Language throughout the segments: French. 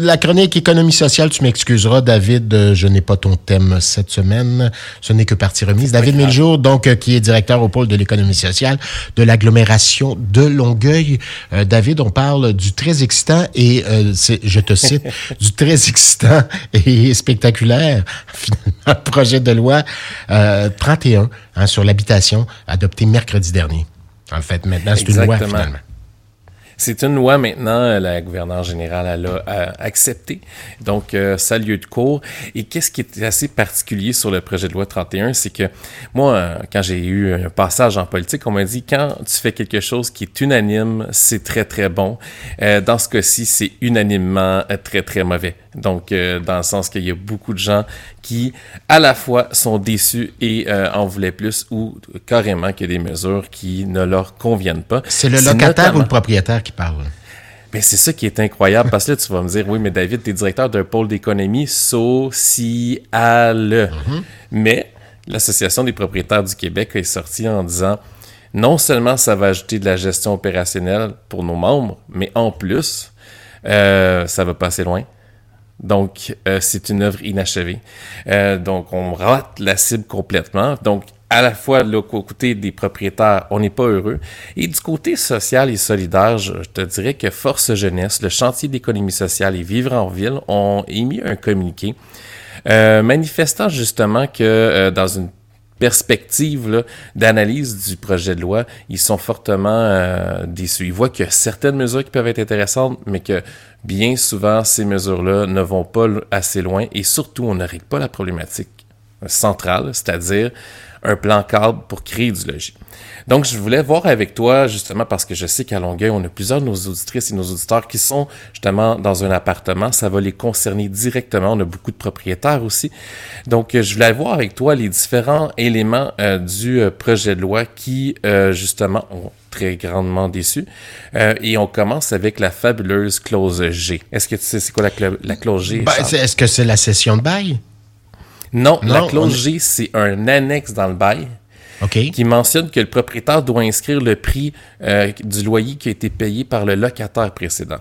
La chronique économie sociale, tu m'excuseras, David, euh, je n'ai pas ton thème cette semaine. Ce n'est que partie remise. David Miljour, donc, euh, qui est directeur au pôle de l'économie sociale de l'agglomération de Longueuil. Euh, David, on parle du très excitant et, je te cite, du très excitant et spectaculaire projet de loi 31 hein, sur l'habitation adopté mercredi dernier. En fait, maintenant, c'est une loi finalement. C'est une loi maintenant, euh, la gouverneure générale a, euh, accepté. Donc, euh, ça a lieu de cours. Et qu'est-ce qui est assez particulier sur le projet de loi 31, c'est que moi, quand j'ai eu un passage en politique, on m'a dit quand tu fais quelque chose qui est unanime, c'est très très bon. dans ce cas-ci, c'est unanimement très très mauvais. Donc, dans le sens qu'il y a beaucoup de gens qui, à la fois, sont déçus et en voulaient plus ou carrément qu'il y a des mesures qui ne leur conviennent pas. C'est le locataire ou le propriétaire parle? Ben, c'est ça qui est incroyable, parce que là, tu vas me dire, oui, mais David, tu es directeur d'un pôle d'économie social. Mm Mais l'Association des propriétaires du Québec est sortie en disant, non seulement ça va ajouter de la gestion opérationnelle pour nos membres, mais en plus, euh, ça va passer loin. Donc, euh, c'est une œuvre inachevée. Euh, donc, on rate la cible complètement. Donc, à la fois le côté des propriétaires, on n'est pas heureux. Et du côté social et solidaire, je te dirais que Force Jeunesse, le chantier d'économie sociale et Vivre en ville ont émis un communiqué euh, manifestant justement que euh, dans une perspective d'analyse du projet de loi, ils sont fortement euh, déçus. Ils voient qu'il certaines mesures qui peuvent être intéressantes, mais que bien souvent, ces mesures-là ne vont pas assez loin et surtout, on ne règle pas la problématique centrale, c'est-à-dire un plan cadre pour créer du logis. Donc, je voulais voir avec toi, justement, parce que je sais qu'à Longueuil, on a plusieurs de nos auditrices et nos auditeurs qui sont justement dans un appartement. Ça va les concerner directement. On a beaucoup de propriétaires aussi. Donc, je voulais voir avec toi les différents éléments euh, du euh, projet de loi qui, euh, justement, ont très grandement déçu. et on commence avec la fabuleuse clause G. Est-ce que tu sais c'est quoi la, clause G? Ben, est-ce que c'est la session de bail? Non, la clause G, c'est un annexe dans le bail. qui mentionne que le propriétaire doit inscrire le prix euh, du loyer qui a été payé par le locataire précédent.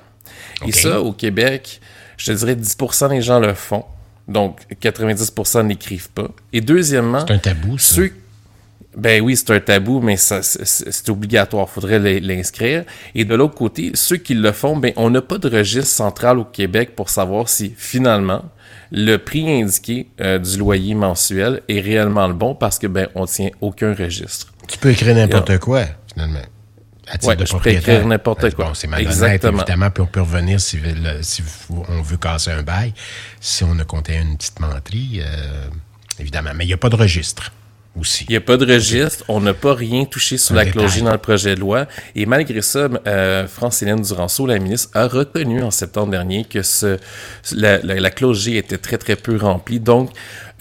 Et ça, au Québec, je te dirais 10% des gens le font. Donc, 90% n'écrivent pas. Et deuxièmement... C'est un tabou, ça. ben oui, c'est un tabou, mais c'est obligatoire. Il faudrait l'inscrire. Et de l'autre côté, ceux qui le font, ben, on n'a pas de registre central au Québec pour savoir si finalement le prix indiqué euh, du loyer mensuel est réellement le bon parce que ben on tient aucun registre. Tu peux écrire n'importe quoi finalement. Oui, je peux écrire n'importe ben, quoi. Bon, c'est Exactement. évidemment, puis on peut revenir si, on veut casser un bail, si on a compté une petite menterie, euh, évidemment. Mais il n'y a pas de registre. Il n'y a pas de registre, on n'a pas rien touché sur la clogie dans le projet de loi. Et malgré ça, euh, France-Hélène Duranceau, la ministre, a reconnu en septembre dernier que ce, la, la, était très, très peu remplie. Donc,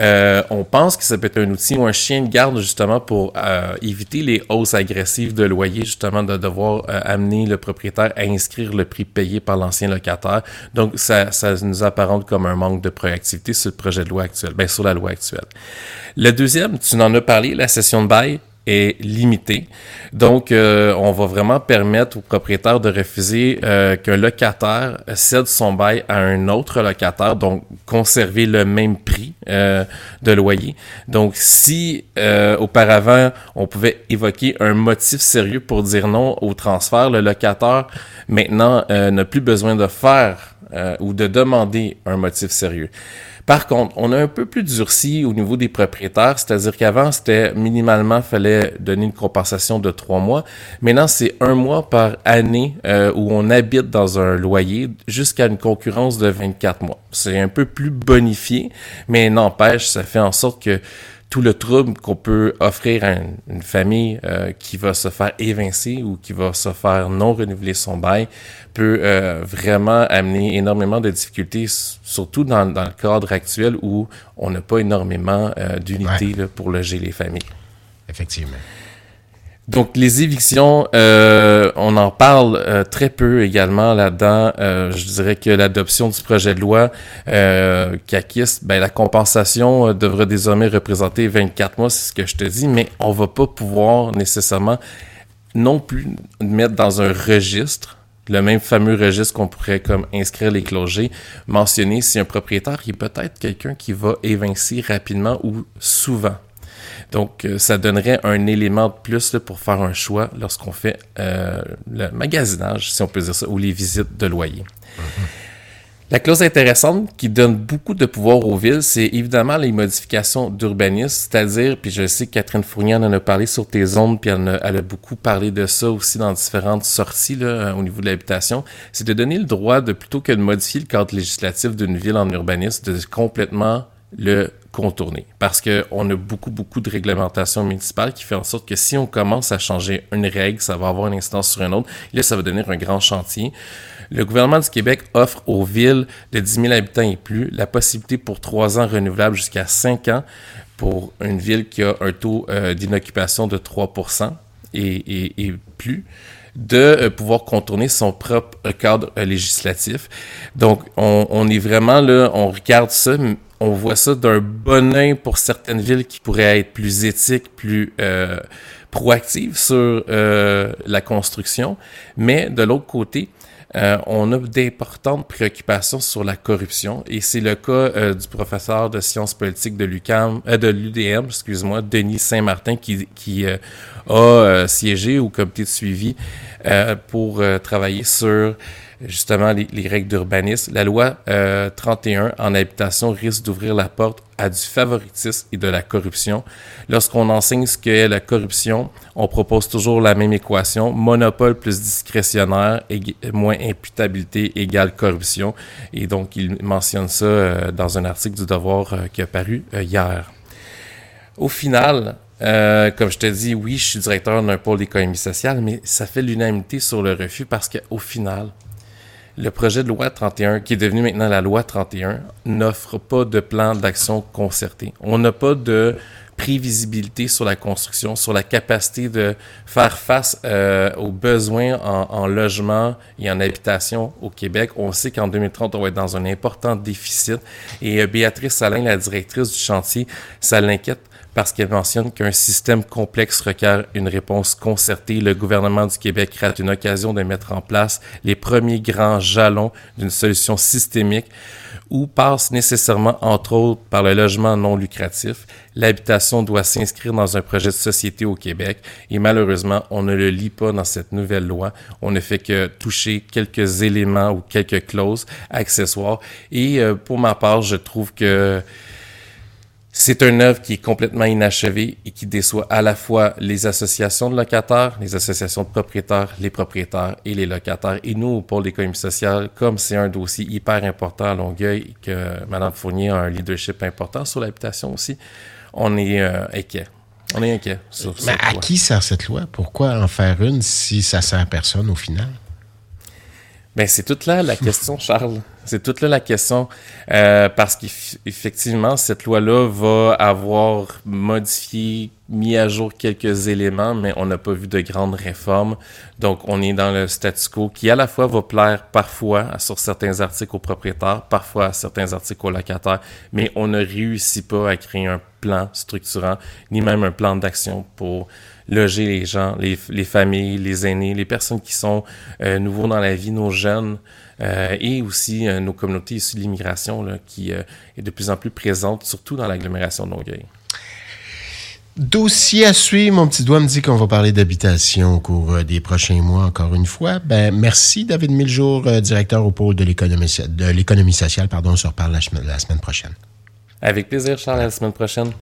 euh, on pense que ça peut être un outil ou un chien de garde justement pour euh, éviter les hausses agressives de loyer, justement de devoir euh, amener le propriétaire à inscrire le prix payé par l'ancien locataire. Donc ça, ça nous apparente comme un manque de proactivité sur le projet de loi actuel, bien sur la loi actuelle. Le deuxième, tu en as parlé, la session de bail est limité. Donc, euh, on va vraiment permettre aux propriétaires de refuser euh, qu'un locataire cède son bail à un autre locataire, donc conserver le même prix euh, de loyer. Donc, si auparavant, on pouvait évoquer un motif sérieux pour dire non au transfert, le locataire maintenant n'a plus besoin de faire ou de demander un motif sérieux. Par contre, on a un peu plus durci au niveau des propriétaires, c'est-à-dire qu'avant, c'était minimalement, fallait donner une compensation de trois mois. Maintenant, c'est un mois par année euh, où on habite dans un loyer jusqu'à une concurrence de 24 mois. C'est un peu plus bonifié, mais n'empêche, ça fait en sorte que tout le trouble qu'on peut offrir à une, famille euh, qui va se faire évincer ou qui va se faire non renouveler son bail peut euh, vraiment amener énormément de difficultés, surtout dans, le cadre actuel où on n'a pas énormément euh, d'unités pour loger les familles. Effectivement. Donc les évictions, euh, on en parle euh, très peu également là-dedans. Euh, je dirais que l'adoption du projet de loi euh, CACIS, ben, la compensation devrait désormais représenter 24 mois, c'est ce que je te dis, mais on va pas pouvoir nécessairement non plus mettre dans un registre le même fameux registre qu'on pourrait comme inscrire les clogés, mentionner si un propriétaire est peut-être quelqu'un qui va évincer rapidement ou souvent. Donc, euh, ça donnerait un élément de plus pour faire un choix lorsqu'on fait euh, le magasinage, si on peut dire ça, ou les visites de loyer. Mm-hmm. La clause intéressante qui donne beaucoup de pouvoir aux villes, c'est évidemment les modifications d'urbanisme, c'est-à-dire, puis je sais que Catherine Fournier en a parlé sur tes ondes, puis elle a, beaucoup parlé de ça aussi dans différentes sorties là, au niveau de l'habitation, c'est de donner le droit de, plutôt que de modifier le cadre législatif d'une ville en urbanisme, de complètement le contourner. Parce qu'on a beaucoup, beaucoup de réglementations municipales qui fait en sorte que si on commence à changer une règle, ça va avoir une instance sur une autre. Et là, ça va devenir un grand chantier. Le gouvernement du Québec offre aux villes de 10 000 habitants et plus la possibilité pour trois ans renouvelables jusqu'à cinq ans pour une ville qui a un taux euh, d'inoccupation de 3% et, plus de euh, pouvoir contourner son propre cadre euh, législatif. Donc, on, est vraiment là, on regarde ça, on voit ça d'un bon oeil pour certaines villes qui pourraient être plus éthiques, plus proactives sur la construction, mais de l'autre côté, euh, on a d'importantes préoccupations sur la corruption et c'est le cas euh, du professeur de sciences politiques de l'UQAM, euh, de l'UDM, excuse-moi, Denis Saint-Martin, qui, qui a siégé au comité de suivi pour travailler sur justement les, règles d'urbanisme. La loi 31 euh, en habitation risque d'ouvrir la porte à du favoritisme et de la corruption. Lorsqu'on enseigne ce qu'est la corruption, on propose toujours la même équation. Monopole plus discrétionnaire, moins imputabilité égale corruption. Et donc, il mentionne ça euh, dans un article du Devoir euh, qui a paru hier. Au final, comme je te dis, oui, je suis directeur d'un pôle d'économie sociale, mais ça fait l'unanimité sur le refus parce qu'au final, le projet de loi 31, qui est devenu maintenant la loi 31, n'offre pas de plan d'action concerté. On n'a pas de prévisibilité sur la construction, sur la capacité de faire face euh, aux besoins en, logement et en habitation au Québec. On sait qu'en 2030, on va être dans un important déficit. Et euh, Béatrice Salin, la directrice du chantier, ça l'inquiète parce qu'elle mentionne qu'un système complexe requiert une réponse concertée. Le gouvernement du Québec rate une occasion de mettre en place les premiers grands jalons d'une solution systémique où passe nécessairement, entre autres, par le logement non lucratif. L'habitation doit s'inscrire dans un projet de société au Québec et malheureusement, on ne le lit pas dans cette nouvelle loi. On ne fait que toucher quelques éléments ou quelques clauses accessoires. Et euh, pour ma part, je trouve que c'est une œuvre qui est complètement inachevée et qui déçoit à la fois les associations de locataires, les associations de propriétaires, les propriétaires et les locataires. Et nous, au pôle d'économie sociale, comme c'est un dossier hyper important à Longueuil et que Mme Fournier a un leadership important sur l'habitation aussi, on est euh, inquiet. On est inquiet. Sur Mais à qui sert cette loi? Pourquoi en faire une si ça sert à personne au final? Ben, c'est toute là la question, Charles. C'est toute là la question. Euh, parce qu'effectivement, cette loi-là va avoir modifié, mis à jour quelques éléments, mais on n'a pas vu de grandes réformes. Donc, on est dans le statu quo qui, à la fois, va plaire parfois sur certains articles aux propriétaires, parfois à certains articles aux locataires, mais on ne réussit pas à créer un plan structurant, ni même un plan d'action pour loger les gens, les, les, familles, les aînés, les personnes qui sont euh, nouveaux dans la vie, nos jeunes, euh, et aussi euh, nos communautés issues de l'immigration qui est de plus en plus présente, surtout dans l'agglomération de Longueuil. Dossier à suivre. Mon petit doigt me dit qu'on va parler d'habitation au cours des prochains mois, encore une fois. Ben, merci, David Miljour, directeur au pôle de l'économie, de l'économie sociale. Pardon, on se reparle la, la semaine prochaine. Avec plaisir, Charles, la semaine prochaine.